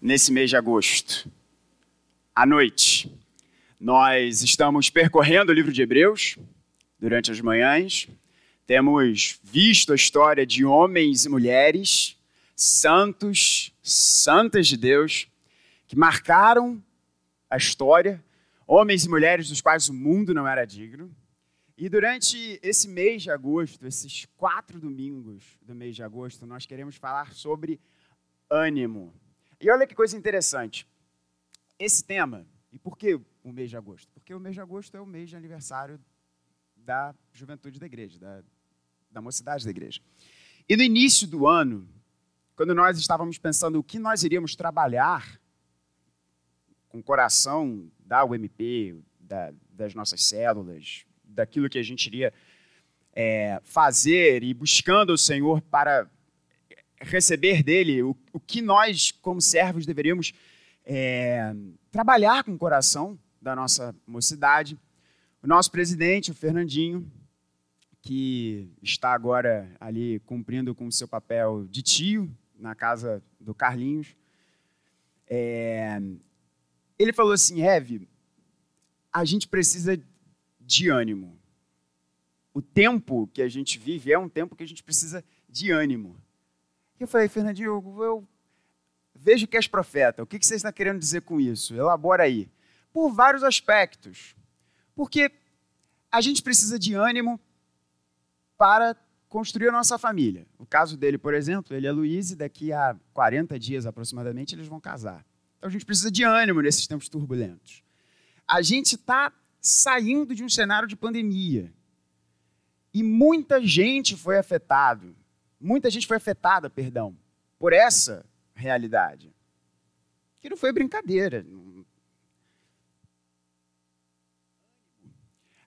nesse mês de agosto. À noite, nós estamos percorrendo o livro de Hebreus durante as manhãs. Temos visto a história de homens e mulheres, santos, santas de Deus, que marcaram a história, homens e mulheres dos quais o mundo não era digno. E durante esse mês de agosto, esses quatro domingos do mês de agosto, nós queremos falar sobre ânimo. E olha que coisa interessante. Esse tema, e por que o mês de agosto? Porque o mês de agosto é o mês de aniversário da juventude da igreja, da, da mocidade da igreja. E no início do ano, quando nós estávamos pensando o que nós iríamos trabalhar com o coração da UMP, da, das nossas células, daquilo que a gente iria é, fazer e buscando o Senhor para receber dele o, o que nós, como servos, deveríamos é, trabalhar com o coração da nossa mocidade. O nosso presidente, o Fernandinho, que está agora ali cumprindo com o seu papel de tio na casa do Carlinhos, é, ele falou assim: Eve, a gente precisa de ânimo. O tempo que a gente vive é um tempo que a gente precisa de ânimo. E eu falei, Fernandinho, eu vejo que és profeta. O que você está querendo dizer com isso? Elabora aí. Por vários aspectos. Porque a gente precisa de ânimo para construir a nossa família. O caso dele, por exemplo, ele é Luiz e daqui a 40 dias aproximadamente eles vão casar. Então a gente precisa de ânimo nesses tempos turbulentos. A gente está saindo de um cenário de pandemia. E muita gente foi afetado muita gente foi afetada, perdão, por essa realidade. Que não foi brincadeira.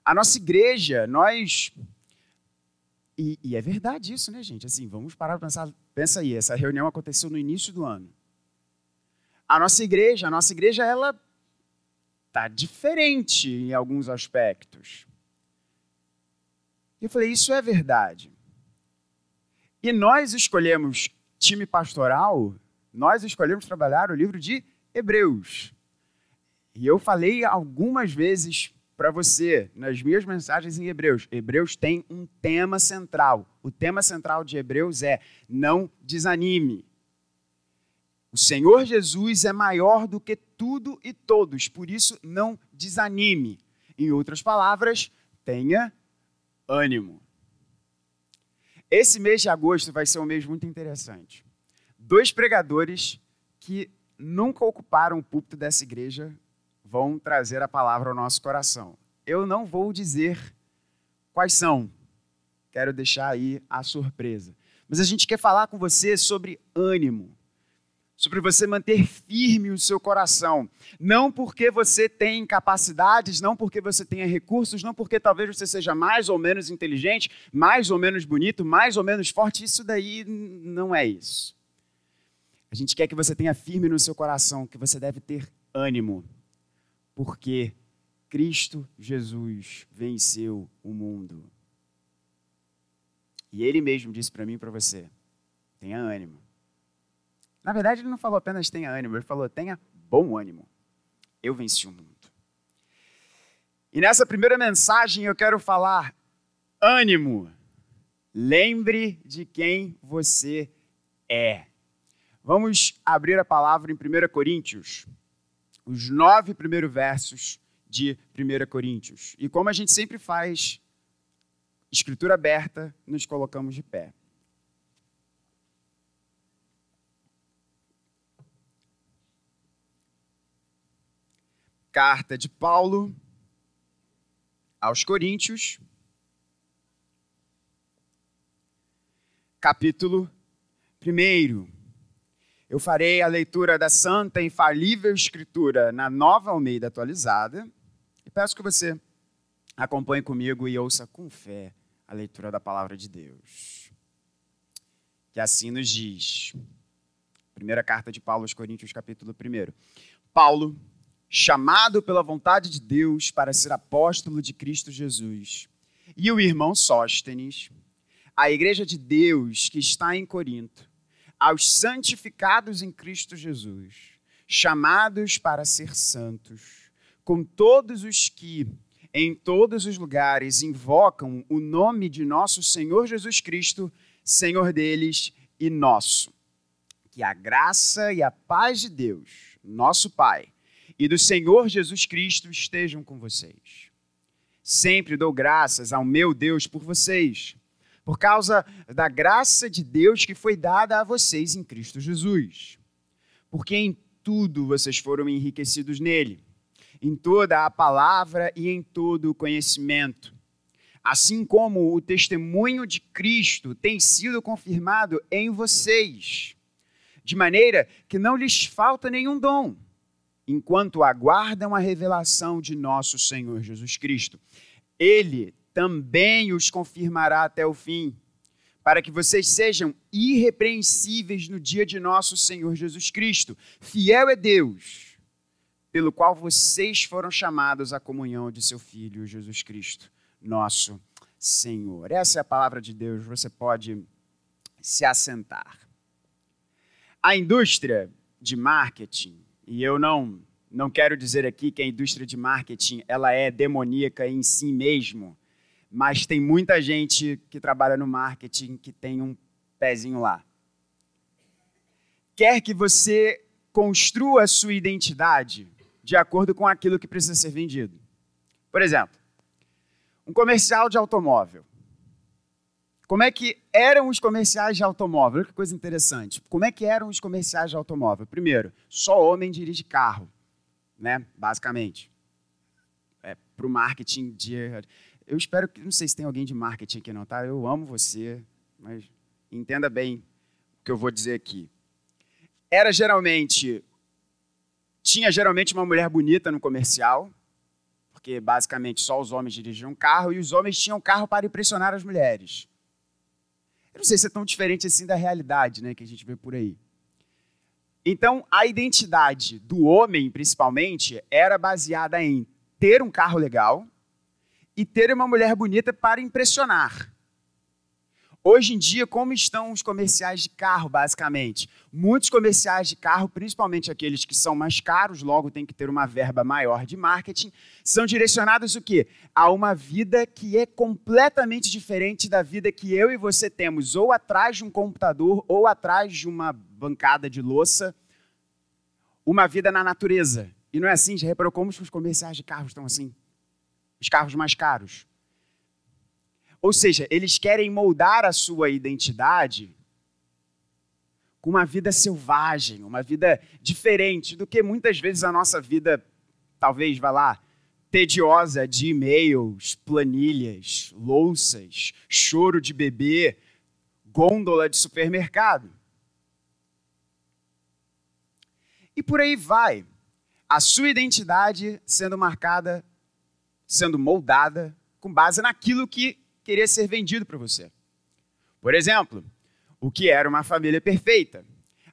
A nossa igreja, nós. E, e, é verdade isso, né, gente? Assim, vamos parar para pensar. Pensa aí, essa reunião aconteceu no início do ano. A nossa igreja, a nossa igreja, ela tá diferente em alguns aspectos. Eu falei, isso é verdade. E nós escolhemos time pastoral, nós escolhemos trabalhar o livro de Hebreus. E eu falei algumas vezes para você nas minhas mensagens em Hebreus. Hebreus tem um tema central. O tema central de Hebreus é: não desanime. O Senhor Jesus é maior do que tudo e todos, por isso não desanime. Em outras palavras, tenha ânimo. Esse mês de agosto vai ser um mês muito interessante. Dois pregadores que nunca ocuparam o púlpito dessa igreja vão trazer a palavra ao nosso coração. Eu não vou dizer quais são, quero deixar aí a surpresa. Mas a gente quer falar com você sobre ânimo, sobre você manter firme o seu coração. Não porque você tem capacidades, não porque você tenha recursos, não porque talvez você seja mais ou menos inteligente, mais ou menos bonito, mais ou menos forte. Isso daí não é isso. A gente quer que você tenha firme no seu coração, que você deve ter ânimo, porque Cristo Jesus venceu o mundo. E Ele mesmo disse para mim e para você: tenha ânimo. Na verdade, ele não falou apenas tenha ânimo, ele falou tenha bom ânimo. Eu venci o mundo. E nessa primeira mensagem eu quero falar ânimo. Lembre de quem você é. Vamos abrir a palavra em 1 Coríntios, os nove primeiros versos de 1 Coríntios. E como a gente sempre faz, escritura aberta, nos colocamos de pé. Carta de Paulo aos Coríntios, capítulo 1. Eu farei a leitura da Santa Infalível Escritura na Nova Almeida Atualizada e peço que você acompanhe comigo e ouça com fé a leitura da palavra de Deus. Que assim nos diz. Primeira carta de Paulo aos Coríntios, capítulo 1. Paulo chamado pela vontade de Deus para ser apóstolo de Cristo Jesus, e o irmão Sóstenes, a igreja de Deus que está em Corinto, aos santificados em Cristo Jesus, chamados para ser santos, com todos os que, em todos os lugares, invocam o nome de nosso Senhor Jesus Cristo, Senhor deles e nosso. Que a graça e a paz de Deus, nosso Pai, e do Senhor Jesus Cristo estejam com vocês. Sempre dou graças ao meu Deus por vocês, por causa da graça de Deus que foi dada a vocês em Cristo Jesus. Porque em tudo vocês foram enriquecidos nele, em toda a palavra e em todo o conhecimento. Assim como o testemunho de Cristo tem sido confirmado em vocês, de maneira que não lhes falta nenhum dom, enquanto aguardam a revelação de nosso Senhor Jesus Cristo. Ele também os confirmará até o fim para que vocês sejam irrepreensíveis no dia de nosso Senhor Jesus Cristo. Fiel é Deus, pelo qual vocês foram chamados à comunhão de seu Filho Jesus Cristo, nosso Senhor. Essa é a palavra de Deus, você pode se assentar. A indústria de marketing, e eu não não quero dizer aqui que a indústria de marketing ela é demoníaca em si mesmo, mas tem muita gente que trabalha no marketing que tem um pezinho lá. Quer que você construa a sua identidade de acordo com aquilo que precisa ser vendido. Por exemplo, um comercial de automóvel. Como é que eram os comerciais de automóvel? Olha que coisa interessante. Como é que eram os comerciais de automóvel? Primeiro, só homem dirige carro, né? Basicamente. É, Para o marketing de eu espero que, não sei se tem alguém de marketing aqui não, tá? Eu amo você, mas entenda bem o que eu vou dizer aqui. Era geralmente, tinha geralmente uma mulher bonita no comercial, porque basicamente só os homens dirigiam carro e os homens tinham carro para impressionar as mulheres. Eu não sei se é tão diferente assim da realidade, né, que a gente vê por aí. Então, a identidade do homem, principalmente, era baseada em ter um carro legal, e ter uma mulher bonita para impressionar. Hoje em dia, como estão os comerciais de carro, basicamente? Muitos comerciais de carro, principalmente aqueles que são mais caros, logo tem que ter uma verba maior de marketing, são direcionados o quê? A uma vida que é completamente diferente da vida que eu e você temos, ou atrás de um computador, ou atrás de uma bancada de louça, uma vida na natureza. E não é assim? Já reparou como os comerciais de carro estão assim? os carros mais caros. Ou seja, eles querem moldar a sua identidade com uma vida selvagem, uma vida diferente do que muitas vezes a nossa vida, talvez, vá lá, tediosa de e-mails, planilhas, louças, choro de bebê, gôndola de supermercado. E por aí vai. A sua identidade sendo marcada sendo moldada com base naquilo que queria ser vendido para você. Por exemplo, o que era uma família perfeita?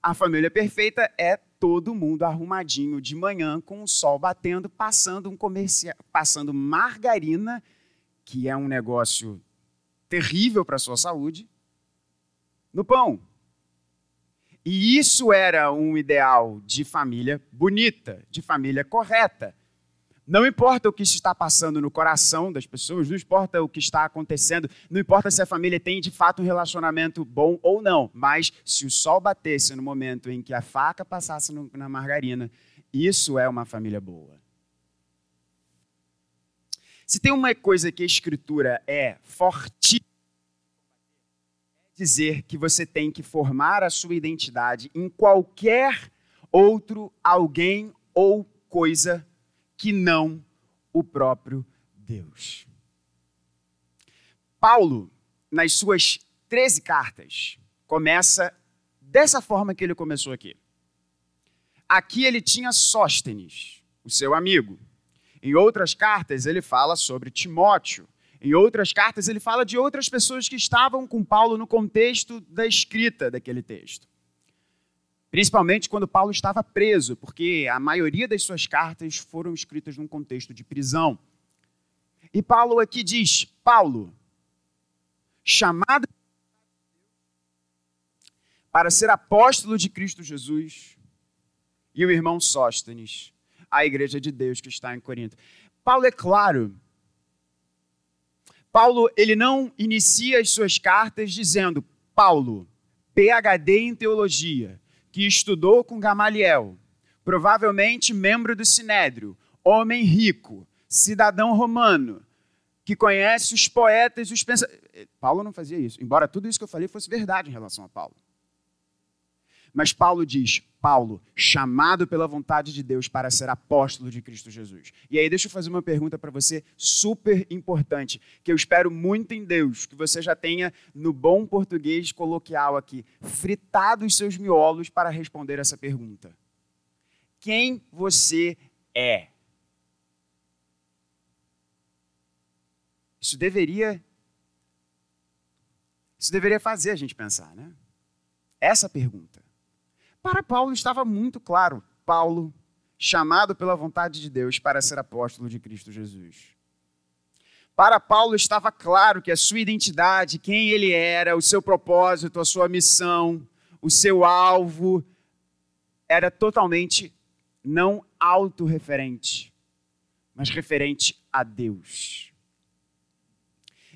A família perfeita é todo mundo arrumadinho de manhã com o sol batendo, passando um comercial, passando margarina, que é um negócio terrível para a sua saúde, no pão. E isso era um ideal de família bonita, de família correta. Não importa o que está passando no coração das pessoas, não importa o que está acontecendo, não importa se a família tem de fato um relacionamento bom ou não, mas se o sol batesse no momento em que a faca passasse no, na margarina, isso é uma família boa. Se tem uma coisa que a escritura é forte, é dizer que você tem que formar a sua identidade em qualquer outro alguém ou coisa que não o próprio Deus. Paulo, nas suas 13 cartas, começa dessa forma que ele começou aqui. Aqui ele tinha Sóstenes, o seu amigo. Em outras cartas ele fala sobre Timóteo. Em outras cartas ele fala de outras pessoas que estavam com Paulo no contexto da escrita daquele texto. Principalmente quando Paulo estava preso, porque a maioria das suas cartas foram escritas num contexto de prisão. E Paulo aqui diz: Paulo, chamado para ser apóstolo de Cristo Jesus, e o irmão Sóstenes, a igreja de Deus que está em Corinto. Paulo é claro. Paulo, ele não inicia as suas cartas dizendo: Paulo, PhD em teologia, que estudou com Gamaliel, provavelmente membro do Sinédrio, homem rico, cidadão romano, que conhece os poetas e os pensadores. Paulo não fazia isso, embora tudo isso que eu falei fosse verdade em relação a Paulo. Mas Paulo diz: Paulo, chamado pela vontade de Deus para ser apóstolo de Cristo Jesus. E aí, deixa eu fazer uma pergunta para você super importante, que eu espero muito em Deus, que você já tenha, no bom português coloquial aqui, fritado os seus miolos para responder essa pergunta. Quem você é? Isso deveria. Isso deveria fazer a gente pensar, né? Essa pergunta. Para Paulo estava muito claro. Paulo, chamado pela vontade de Deus para ser apóstolo de Cristo Jesus. Para Paulo estava claro que a sua identidade, quem ele era, o seu propósito, a sua missão, o seu alvo, era totalmente não autorreferente, mas referente a Deus.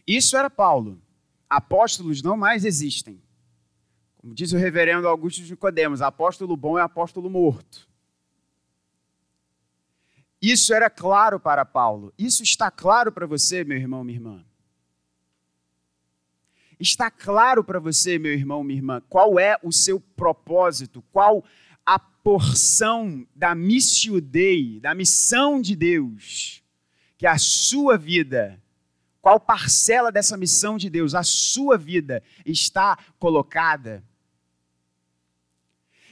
Isso era Paulo. Apóstolos não mais existem. Como diz o reverendo Augusto de Codemos, apóstolo bom é apóstolo morto. Isso era claro para Paulo. Isso está claro para você, meu irmão, minha irmã. Está claro para você, meu irmão, minha irmã, qual é o seu propósito, qual a porção da missio Dei, da missão de Deus, que a sua vida qual parcela dessa missão de Deus, a sua vida, está colocada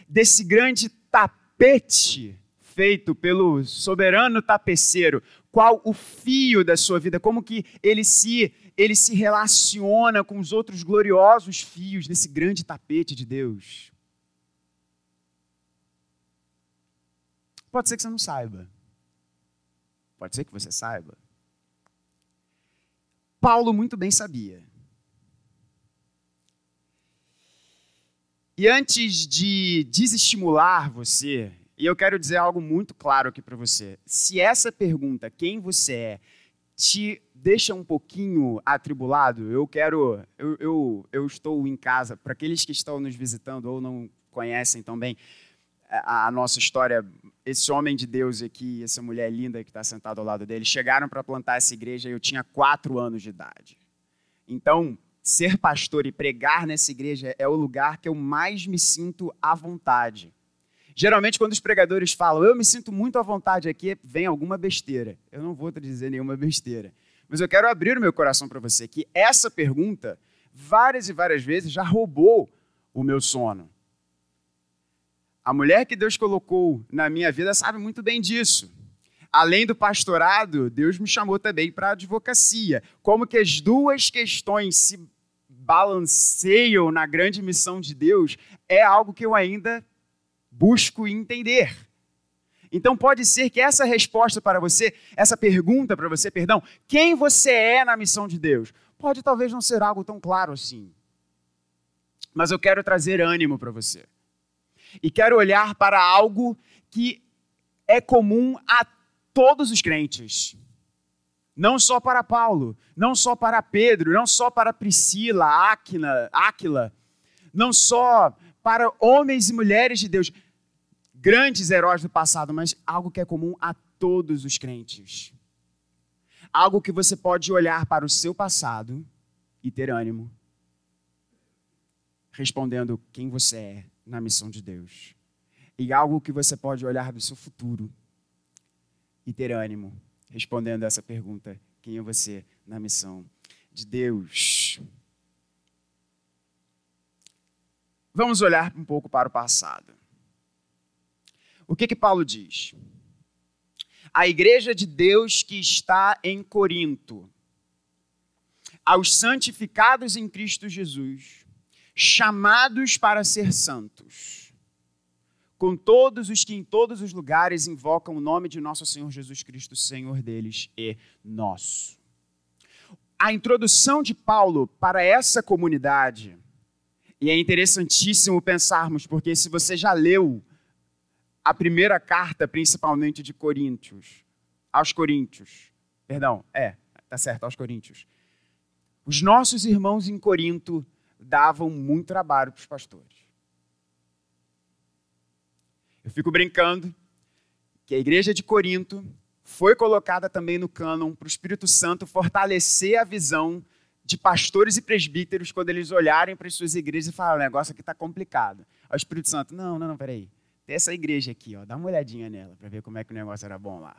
desse grande tapete feito pelo soberano tapeceiro, qual o fio da sua vida, como que ele se ele se relaciona com os outros gloriosos fios desse grande tapete de Deus. Pode ser que você não saiba. Pode ser que você saiba. Paulo muito bem sabia. E antes de desestimular você, e eu quero dizer algo muito claro aqui para você. Se essa pergunta, quem você é, te deixa um pouquinho atribulado, eu quero. Eu, eu, eu estou em casa, para aqueles que estão nos visitando ou não conhecem também a, a nossa história, esse homem de Deus aqui, essa mulher linda que está sentada ao lado dele, chegaram para plantar essa igreja e eu tinha quatro anos de idade. Então, ser pastor e pregar nessa igreja é o lugar que eu mais me sinto à vontade. Geralmente, quando os pregadores falam, eu me sinto muito à vontade aqui, vem alguma besteira. Eu não vou te dizer nenhuma besteira. Mas eu quero abrir o meu coração para você que essa pergunta, várias e várias vezes, já roubou o meu sono. A mulher que Deus colocou na minha vida sabe muito bem disso. Além do pastorado, Deus me chamou também para a advocacia. Como que as duas questões se balanceiam na grande missão de Deus é algo que eu ainda busco entender. Então pode ser que essa resposta para você, essa pergunta para você, perdão, quem você é na missão de Deus, pode talvez não ser algo tão claro assim. Mas eu quero trazer ânimo para você. E quero olhar para algo que é comum a todos os crentes. Não só para Paulo, não só para Pedro, não só para Priscila, Áquila, Áquila não só para homens e mulheres de Deus, grandes heróis do passado, mas algo que é comum a todos os crentes. Algo que você pode olhar para o seu passado e ter ânimo, respondendo quem você é na missão de Deus. E algo que você pode olhar do seu futuro e ter ânimo, respondendo essa pergunta: quem é você na missão de Deus? Vamos olhar um pouco para o passado. O que que Paulo diz? A igreja de Deus que está em Corinto, aos santificados em Cristo Jesus, chamados para ser santos, com todos os que em todos os lugares invocam o nome de nosso Senhor Jesus Cristo, Senhor deles e nosso. A introdução de Paulo para essa comunidade, e é interessantíssimo pensarmos, porque se você já leu a primeira carta, principalmente de Coríntios, aos Coríntios. Perdão, é, tá certo, aos Coríntios. Os nossos irmãos em Corinto davam muito trabalho para os pastores. Eu fico brincando que a igreja de Corinto foi colocada também no cânon para o Espírito Santo fortalecer a visão de pastores e presbíteros quando eles olharem para as suas igrejas e falarem: o negócio aqui está complicado. Aí o Espírito Santo, não, não, não, peraí. Tem essa igreja aqui, ó, dá uma olhadinha nela para ver como é que o negócio era bom lá.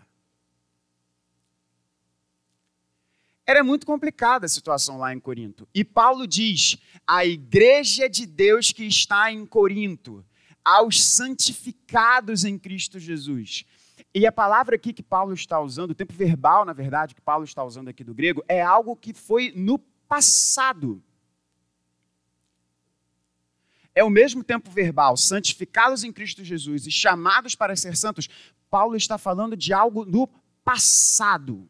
Era muito complicada a situação lá em Corinto. E Paulo diz: a igreja de Deus que está em Corinto, aos santificados em Cristo Jesus. E a palavra aqui que Paulo está usando, o tempo verbal, na verdade, que Paulo está usando aqui do grego, é algo que foi no passado. É o mesmo tempo verbal, santificados em Cristo Jesus e chamados para ser santos. Paulo está falando de algo no passado.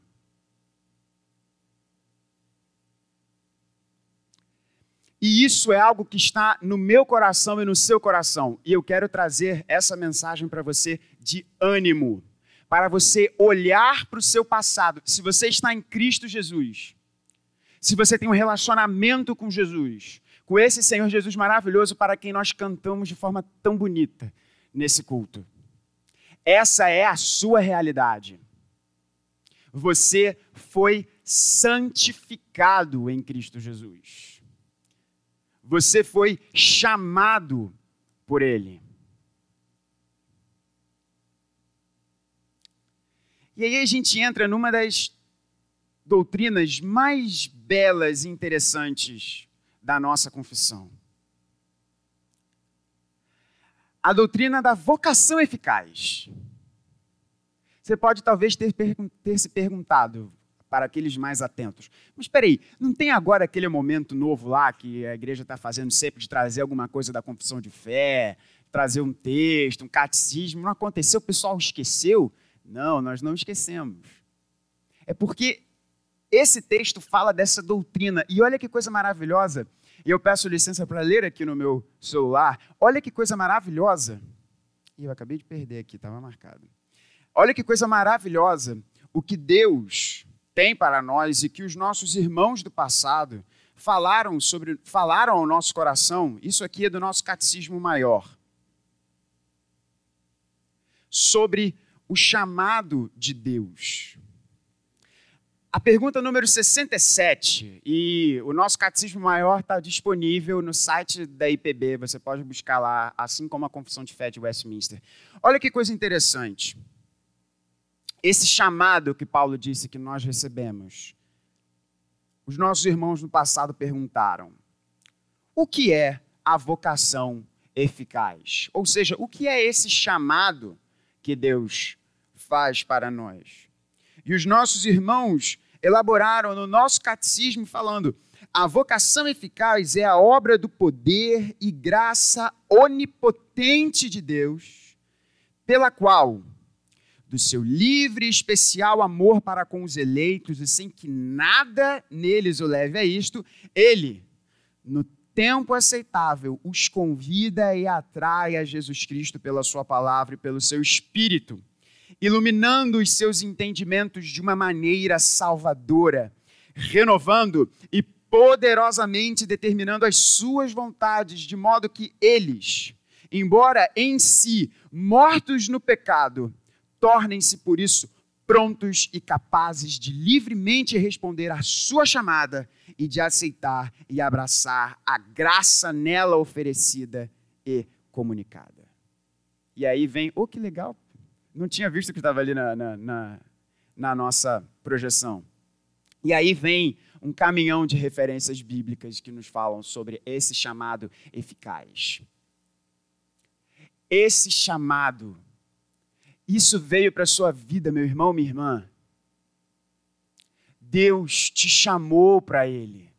E isso é algo que está no meu coração e no seu coração. E eu quero trazer essa mensagem para você de ânimo, para você olhar para o seu passado. Se você está em Cristo Jesus, se você tem um relacionamento com Jesus, com esse Senhor Jesus maravilhoso para quem nós cantamos de forma tão bonita nesse culto. Essa é a sua realidade. Você foi santificado em Cristo Jesus. Você foi chamado por Ele. E aí a gente entra numa das doutrinas mais belas e interessantes da nossa confissão. A doutrina da vocação eficaz. Você pode talvez ter, ter se perguntado, para aqueles mais atentos. Mas espera aí, não tem agora aquele momento novo lá que a igreja está fazendo sempre de trazer alguma coisa da confissão de fé, trazer um texto, um catecismo? Não aconteceu? O pessoal esqueceu? Não, nós não esquecemos. É porque esse texto fala dessa doutrina. E olha que coisa maravilhosa. E eu peço licença para ler aqui no meu celular. Olha que coisa maravilhosa. E eu acabei de perder aqui, estava marcado. Olha que coisa maravilhosa. O que Deus tem para nós e que os nossos irmãos do passado falaram sobre falaram ao nosso coração, isso aqui é do nosso catecismo maior. Sobre o chamado de Deus. A pergunta número 67, e o nosso catecismo maior está disponível no site da IPB, você pode buscar lá, assim como a Confissão de Fé de Westminster. Olha que coisa interessante esse chamado que Paulo disse que nós recebemos. Os nossos irmãos no passado perguntaram: o que é a vocação eficaz? Ou seja, o que é esse chamado que Deus faz para nós? E os nossos irmãos elaboraram no nosso catecismo falando: a vocação eficaz é a obra do poder e graça onipotente de Deus, pela qual do seu livre e especial amor para com os eleitos, e sem que nada neles o leve a isto, ele, no tempo aceitável, os convida e atrai a Jesus Cristo pela sua palavra e pelo seu espírito, iluminando os seus entendimentos de uma maneira salvadora, renovando e poderosamente determinando as suas vontades, de modo que eles, embora em si mortos no pecado, Tornem-se, por isso, prontos e capazes de livremente responder à sua chamada e de aceitar e abraçar a graça nela oferecida e comunicada. E aí vem, oh, que legal, não tinha visto que estava ali na, na, na, na nossa projeção. E aí vem um caminhão de referências bíblicas que nos falam sobre esse chamado eficaz. Esse chamado isso veio para a sua vida, meu irmão, minha irmã. Deus te chamou para Ele.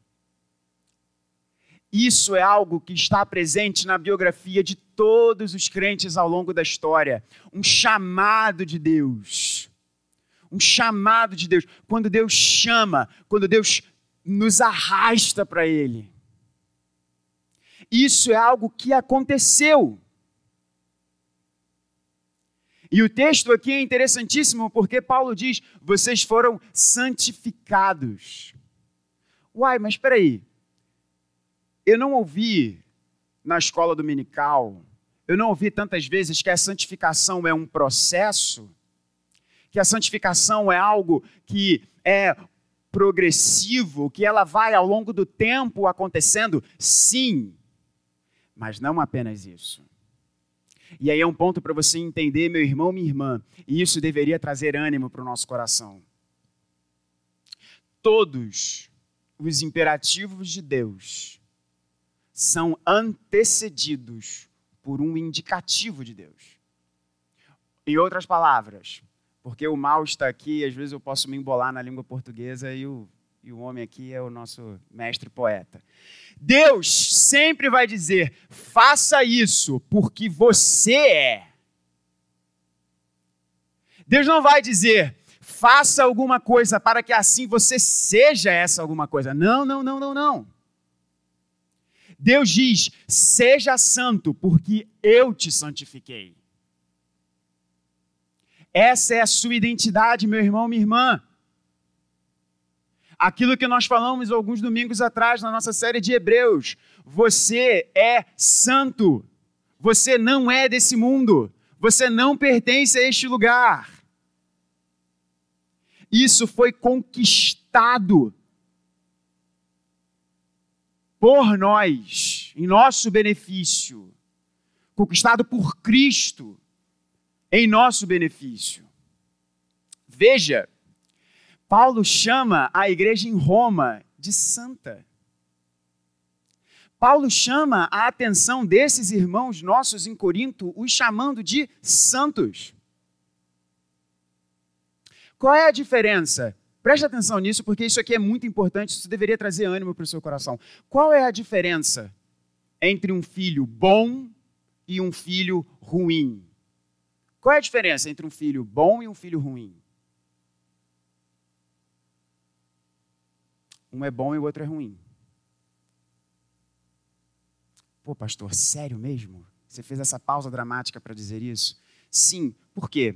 Isso é algo que está presente na biografia de todos os crentes ao longo da história. Um chamado de Deus. Um chamado de Deus. Quando Deus chama, quando Deus nos arrasta para Ele. Isso é algo que aconteceu. E o texto aqui é interessantíssimo porque Paulo diz: vocês foram santificados. Uai, mas espera aí. Eu não ouvi na escola dominical, eu não ouvi tantas vezes que a santificação é um processo, que a santificação é algo que é progressivo, que ela vai ao longo do tempo acontecendo? Sim, mas não apenas isso. E aí é um ponto para você entender, meu irmão, minha irmã, e isso deveria trazer ânimo para o nosso coração. Todos os imperativos de Deus são antecedidos por um indicativo de Deus. Em outras palavras, porque o mal está aqui, às vezes eu posso me embolar na língua portuguesa e o, e o homem aqui é o nosso mestre poeta. Deus sempre vai dizer: faça isso porque você é. Deus não vai dizer, faça alguma coisa para que assim você seja essa alguma coisa. Não, não, não, não, não. Deus diz: seja santo, porque eu te santifiquei. Essa é a sua identidade, meu irmão, minha irmã. Aquilo que nós falamos alguns domingos atrás na nossa série de Hebreus. Você é santo. Você não é desse mundo. Você não pertence a este lugar. Isso foi conquistado por nós, em nosso benefício, conquistado por Cristo em nosso benefício. Veja, Paulo chama a igreja em Roma de santa. Paulo chama a atenção desses irmãos nossos em Corinto, os chamando de santos. Qual é a diferença? Preste atenção nisso, porque isso aqui é muito importante, isso deveria trazer ânimo para o seu coração. Qual é a diferença entre um filho bom e um filho ruim? Qual é a diferença entre um filho bom e um filho ruim? Um é bom e o outro é ruim. Pô, pastor, sério mesmo? Você fez essa pausa dramática para dizer isso? Sim, por quê?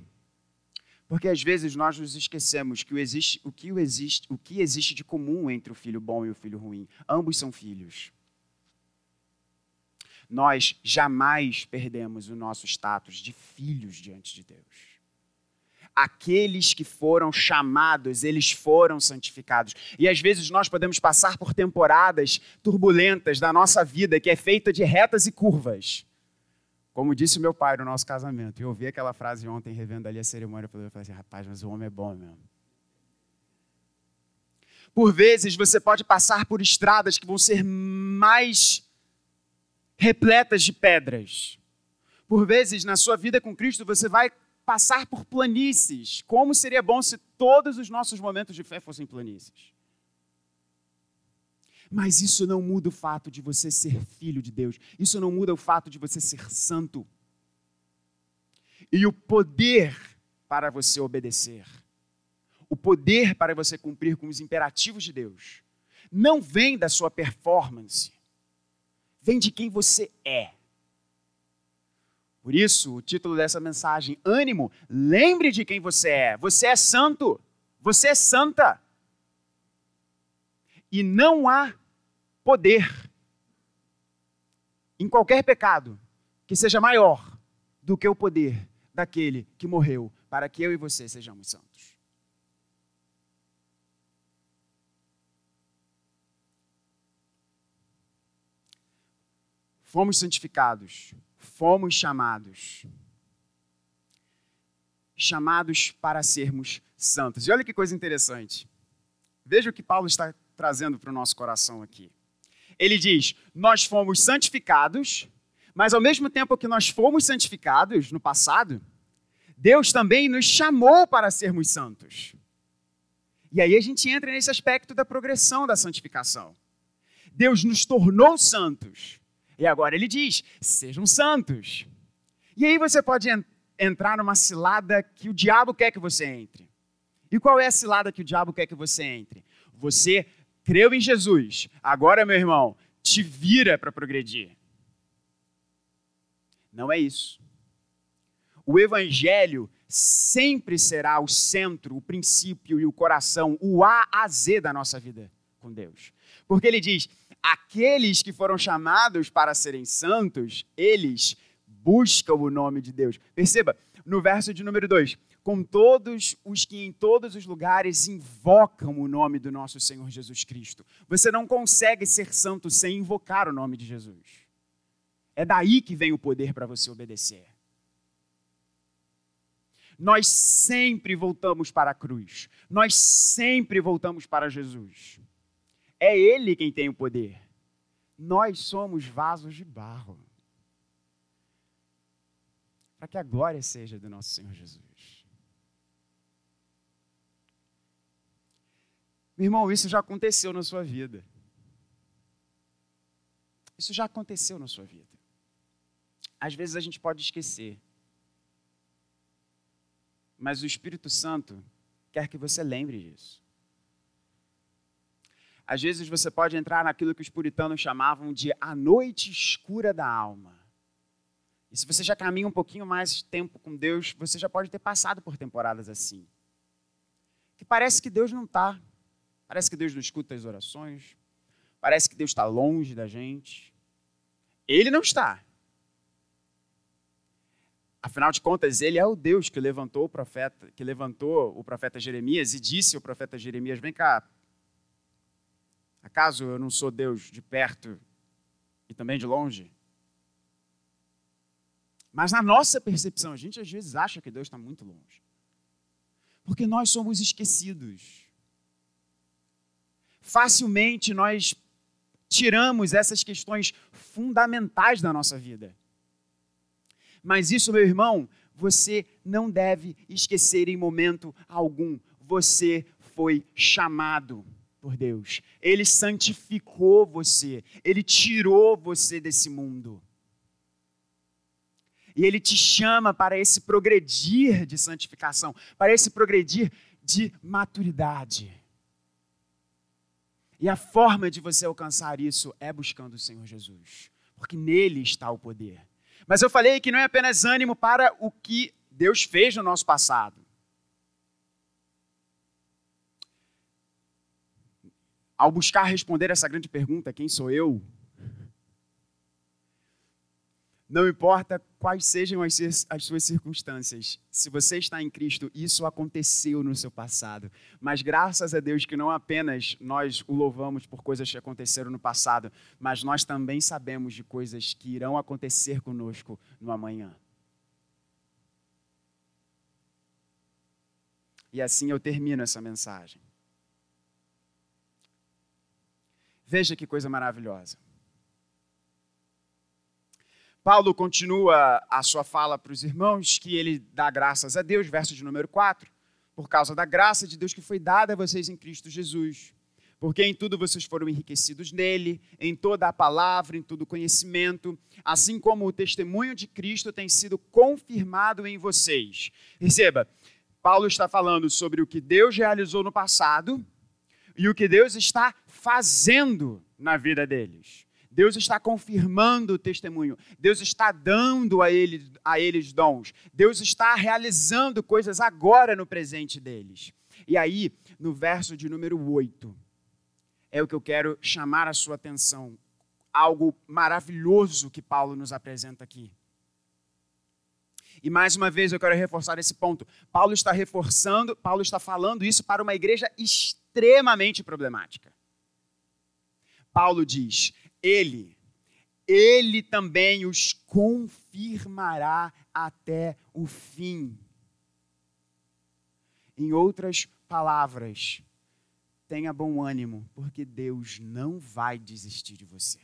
Porque às vezes nós nos esquecemos que o, existe, o, que o, existe, o que existe de comum entre o filho bom e o filho ruim. Ambos são filhos nós jamais perdemos o nosso status de filhos diante de Deus. Aqueles que foram chamados, eles foram santificados. E às vezes nós podemos passar por temporadas turbulentas da nossa vida, que é feita de retas e curvas. Como disse meu pai no nosso casamento. Eu ouvi aquela frase ontem, revendo ali a cerimônia, eu falei assim: rapaz, mas o homem é bom mesmo. Por vezes você pode passar por estradas que vão ser mais repletas de pedras. Por vezes, na sua vida com Cristo, você vai passar por planícies. Como seria bom se todos os nossos momentos de fé fossem planícies? Mas isso não muda o fato de você ser filho de Deus. Isso não muda o fato de você ser santo. E o poder para você obedecer, o poder para você cumprir com os imperativos de Deus, não vem da sua performance, vem de quem você é. Por isso, o título dessa mensagem, ânimo, lembre de quem você é. Você é santo, você é santa. E não há poder em qualquer pecado que seja maior do que o poder daquele que morreu para que eu e você sejamos santos. Fomos santificados, fomos chamados. Chamados para sermos santos. E olha que coisa interessante. Veja o que Paulo está trazendo para o nosso coração aqui. Ele diz: Nós fomos santificados, mas ao mesmo tempo que nós fomos santificados no passado, Deus também nos chamou para sermos santos. E aí a gente entra nesse aspecto da progressão da santificação. Deus nos tornou santos, e agora ele diz: sejam santos. E aí você pode en entrar numa cilada que o diabo quer que você entre. E qual é a cilada que o diabo quer que você entre? Você creu em Jesus. Agora, meu irmão, te vira para progredir. Não é isso. o Evangelho sempre será o centro, o princípio e o coração, o A a Z da nossa vida com Deus. Porque ele diz: aqueles que foram chamados para serem santos, eles buscam o nome de Deus. Perceba, no verso de número 2: com todos os que em todos os lugares invocam o nome do nosso Senhor Jesus Cristo. Você não consegue ser santo sem invocar o nome de Jesus. É daí que vem o poder para você obedecer. Nós sempre voltamos para a cruz. Nós sempre voltamos para Jesus. É Ele quem tem o poder. Nós somos vasos de barro. Para que a glória seja do nosso Senhor Jesus. Meu irmão, isso já aconteceu na sua vida. Isso já aconteceu na sua vida. Às vezes a gente pode esquecer. Mas o Espírito Santo quer que você lembre disso. Às vezes você pode entrar naquilo que os puritanos chamavam de a noite escura da alma. E se você já caminha um pouquinho mais tempo com Deus, você já pode ter passado por temporadas assim. Que parece que Deus não está. Parece que Deus não escuta as orações. Parece que Deus está longe da gente. Ele não está. Afinal de contas, ele é o Deus que levantou o profeta, que levantou o profeta Jeremias e disse ao profeta Jeremias: "Vem cá. Acaso eu não sou Deus de perto e também de longe?" Mas na nossa percepção, a gente às vezes acha que Deus está muito longe. Porque nós somos esquecidos. Facilmente nós tiramos essas questões fundamentais da nossa vida. Mas isso, meu irmão, você não deve esquecer em momento algum. Você foi chamado por Deus. Ele santificou você. Ele tirou você desse mundo. E ele te chama para esse progredir de santificação, para esse progredir de maturidade. E a forma de você alcançar isso é buscando o Senhor Jesus, porque nele está o poder. Mas eu falei que não é apenas ânimo para o que Deus fez no nosso passado. Ao buscar responder essa grande pergunta, quem sou eu? Não importa quais sejam as, as, suas circunstâncias, se você está em Cristo, isso aconteceu no seu passado. Mas graças a Deus que não apenas nós o louvamos por coisas que aconteceram no passado, mas nós também sabemos de coisas que irão acontecer conosco no amanhã. E assim eu termino essa mensagem. Veja que coisa maravilhosa. Paulo continua a sua fala para os irmãos que ele dá graças a Deus, verso de número 4, por causa da graça de Deus que foi dada a vocês em Cristo Jesus. Porque em tudo vocês foram enriquecidos nele, em toda a palavra, em todo o conhecimento, assim como o testemunho de Cristo tem sido confirmado em vocês. Receba, Paulo está falando sobre o que Deus realizou no passado e o que Deus está fazendo na vida deles. Deus está confirmando o testemunho. Deus está dando a, ele, a eles dons. Deus está realizando coisas agora no presente deles. E aí, no verso de número 8, é o que eu quero chamar a sua atenção. Algo maravilhoso que Paulo nos apresenta aqui. E mais uma vez eu quero reforçar esse ponto. Paulo está reforçando, Paulo está falando isso para uma igreja extremamente problemática. Paulo diz: ele, ele também os confirmará até o fim. Em outras palavras, tenha bom ânimo, porque Deus não vai desistir de você.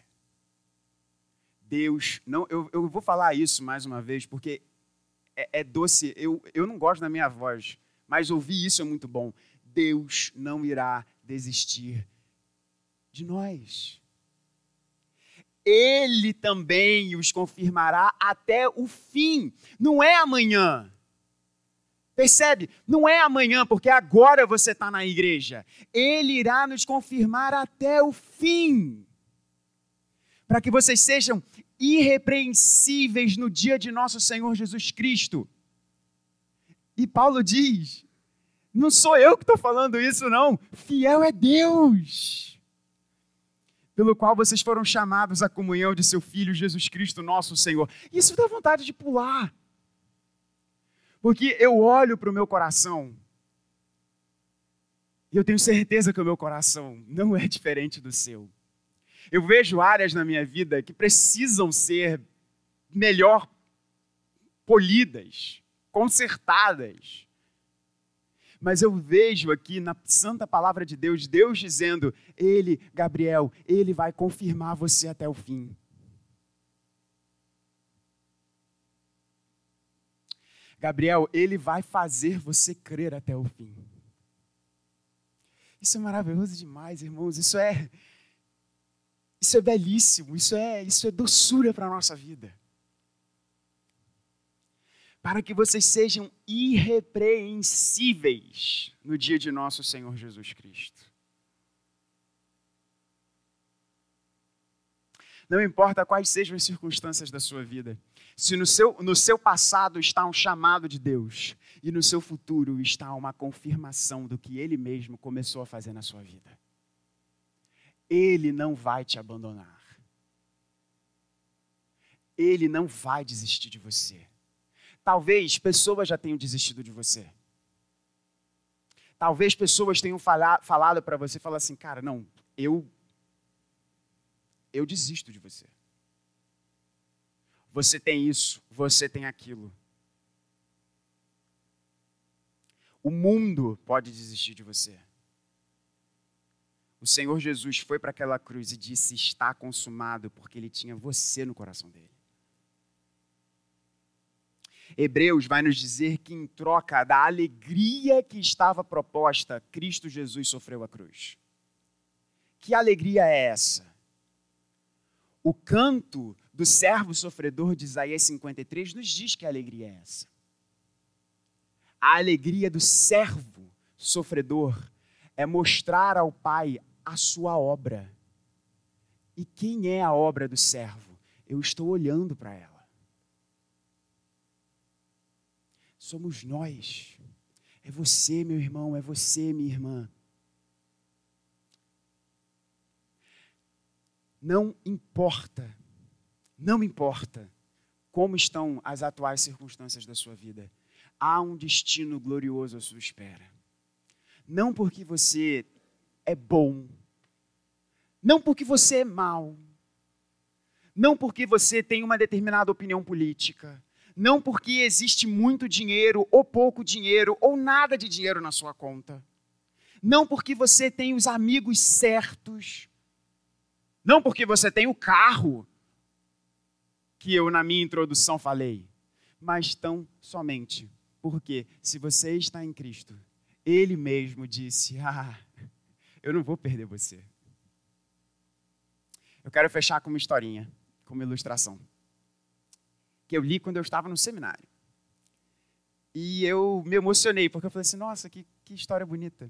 Deus, não, eu, eu vou falar isso mais uma vez, porque é, é doce. Eu, eu não gosto da minha voz, mas ouvir isso é muito bom. Deus não irá desistir de nós. Ele também os confirmará até o fim. Não é amanhã. Percebe? Não é amanhã, porque agora você está na igreja. Ele irá nos confirmar até o fim. Para que vocês sejam irrepreensíveis no dia de nosso Senhor Jesus Cristo. Paulo diz: não sou eu que estou falando isso, não. Fiel é Deus, pelo qual vocês foram chamados à comunhão de seu Filho Jesus Cristo, nosso Senhor. Isso dá vontade de pular. Porque eu olho para o meu coração e eu tenho certeza que o meu coração não é diferente do seu. Eu vejo áreas na minha vida que precisam ser melhor polidas, consertadas. Mas eu vejo aqui na santa palavra de Deus, Deus dizendo: Ele, Gabriel, ele vai confirmar você até o fim. Gabriel, ele vai fazer você crer até o fim. Isso é maravilhoso demais, irmãos. Isso é isso é belíssimo, isso é isso é doçura para a nossa vida para que vocês sejam irrepreensíveis no dia de nosso Senhor Jesus Cristo. Não importa quais sejam as circunstâncias da sua vida, se no seu, no seu passado está um chamado de Deus e no seu futuro está uma confirmação do que Ele mesmo começou a fazer na sua vida, Ele não vai te abandonar. Ele não vai desistir de você. Talvez pessoas já tenham desistido de você. Talvez pessoas tenham falado para você, falar assim, cara, não, eu eu desisto de você. Você tem isso, você tem aquilo. O mundo pode desistir de você. O Senhor Jesus foi para aquela cruz e disse: Está consumado, porque ele tinha você no coração dele. Hebreus vai nos dizer que, em troca da alegria que estava proposta, Cristo Jesus sofreu a cruz. Que alegria é essa? O canto do servo sofredor de Isaías 53 nos diz que alegria é essa. A alegria do servo sofredor é mostrar ao Pai a sua obra. E quem é a obra do servo? Eu estou olhando para ela. somos nós. É você, meu irmão, é você, minha irmã. Não importa, não importa como estão as atuais circunstâncias da sua vida, há um destino glorioso à sua espera. Não porque você é bom, não porque você é mau, não porque você tem uma determinada opinião política, não porque existe muito dinheiro, ou pouco dinheiro, ou nada de dinheiro na sua conta. Não porque você tem os amigos certos. Não porque você tem o carro que eu na minha introdução falei. Mas tão somente porque se você está em Cristo, Ele mesmo disse: Ah, eu não vou perder você. Eu quero fechar com uma historinha, com uma ilustração que eu li quando eu estava no seminário. E eu me emocionei, porque eu falei assim: nossa, que, que história bonita.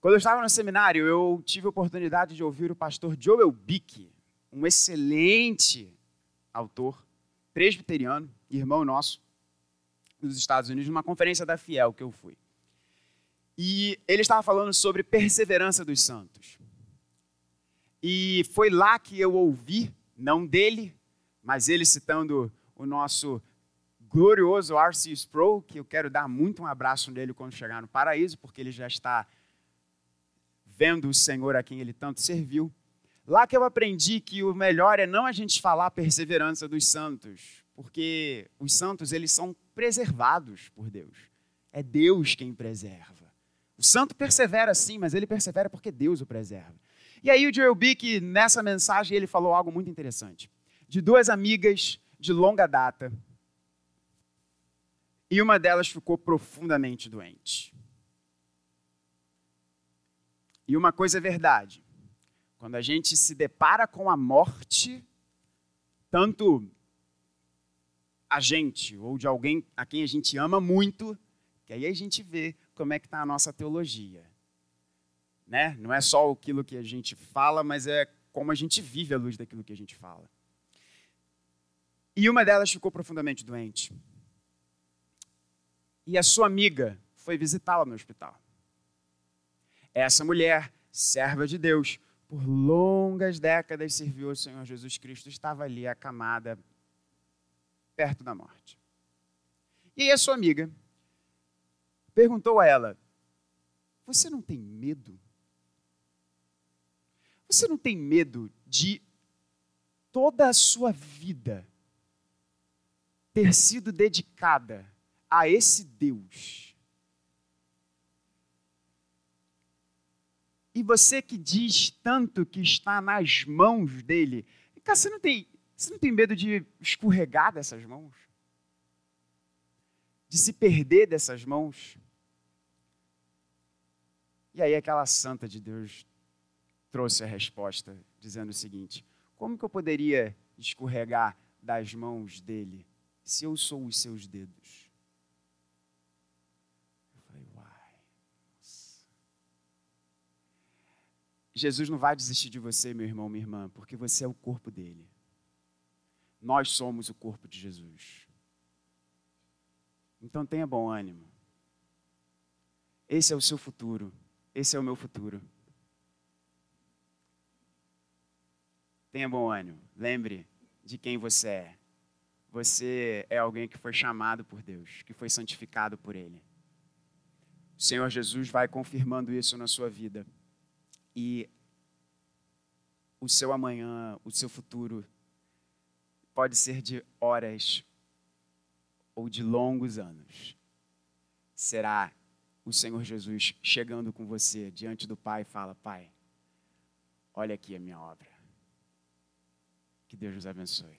Quando eu estava no seminário, eu tive a oportunidade de ouvir o pastor Joel Bick, um excelente autor, presbiteriano, irmão nosso, dos Estados Unidos, numa conferência da Fiel que eu fui. E ele estava falando sobre perseverança dos santos. E foi lá que eu ouvi, não dele, mas ele citando o nosso glorioso R.C. Sproul, que eu quero dar muito um abraço nele quando chegar no paraíso, porque ele já está vendo o Senhor a quem ele tanto serviu. Lá que eu aprendi que o melhor é não a gente falar a perseverança dos santos, porque os santos eles são preservados por Deus. É Deus quem preserva. O santo persevera sim, mas ele persevera porque Deus o preserva. E aí o Joel Bick, nessa mensagem, ele falou algo muito interessante de duas amigas de longa data. E uma delas ficou profundamente doente. E uma coisa é verdade: quando a gente se depara com a morte, tanto a gente ou de alguém a quem a gente ama muito, que aí a gente vê como é que está a nossa teologia. Né? Não é só aquilo que a gente fala, mas é como a gente vive à luz daquilo que a gente fala. E uma delas ficou profundamente doente. e a sua amiga foi visitá-la no hospital. Essa mulher, serva de Deus, por longas décadas serviu ao Senhor Jesus Cristo, estava ali acamada, perto da morte. E aí a sua amiga perguntou a ela: Você não tem medo? Você não tem medo de toda a sua vida ter sido dedicada a esse Deus? E você que diz tanto que está nas mãos dele, cara, você não tem, você não tem medo de escorregar dessas mãos? De se perder dessas mãos? E aí aquela santa de Deus trouxe a resposta, dizendo o seguinte: Como que eu poderia escorregar das mãos dele se eu sou os seus dedos? Eu falei, uai. Nossa. Jesus não vai desistir de você, meu irmão, minha irmã, porque você é o corpo dele. Nós somos o corpo de Jesus. Então tenha bom ânimo. Esse é o seu futuro. Esse é o meu futuro. Tenha bom ânimo. Lembre de quem você é. Você é alguém que foi chamado por Deus, que foi santificado por Ele. O Senhor Jesus vai confirmando isso na sua vida. E o seu amanhã, o seu futuro, pode ser de horas ou de longos anos. Será o Senhor Jesus chegando com você diante do Pai e fala: Pai, olha aqui a minha obra. Que Deus nos abençoe.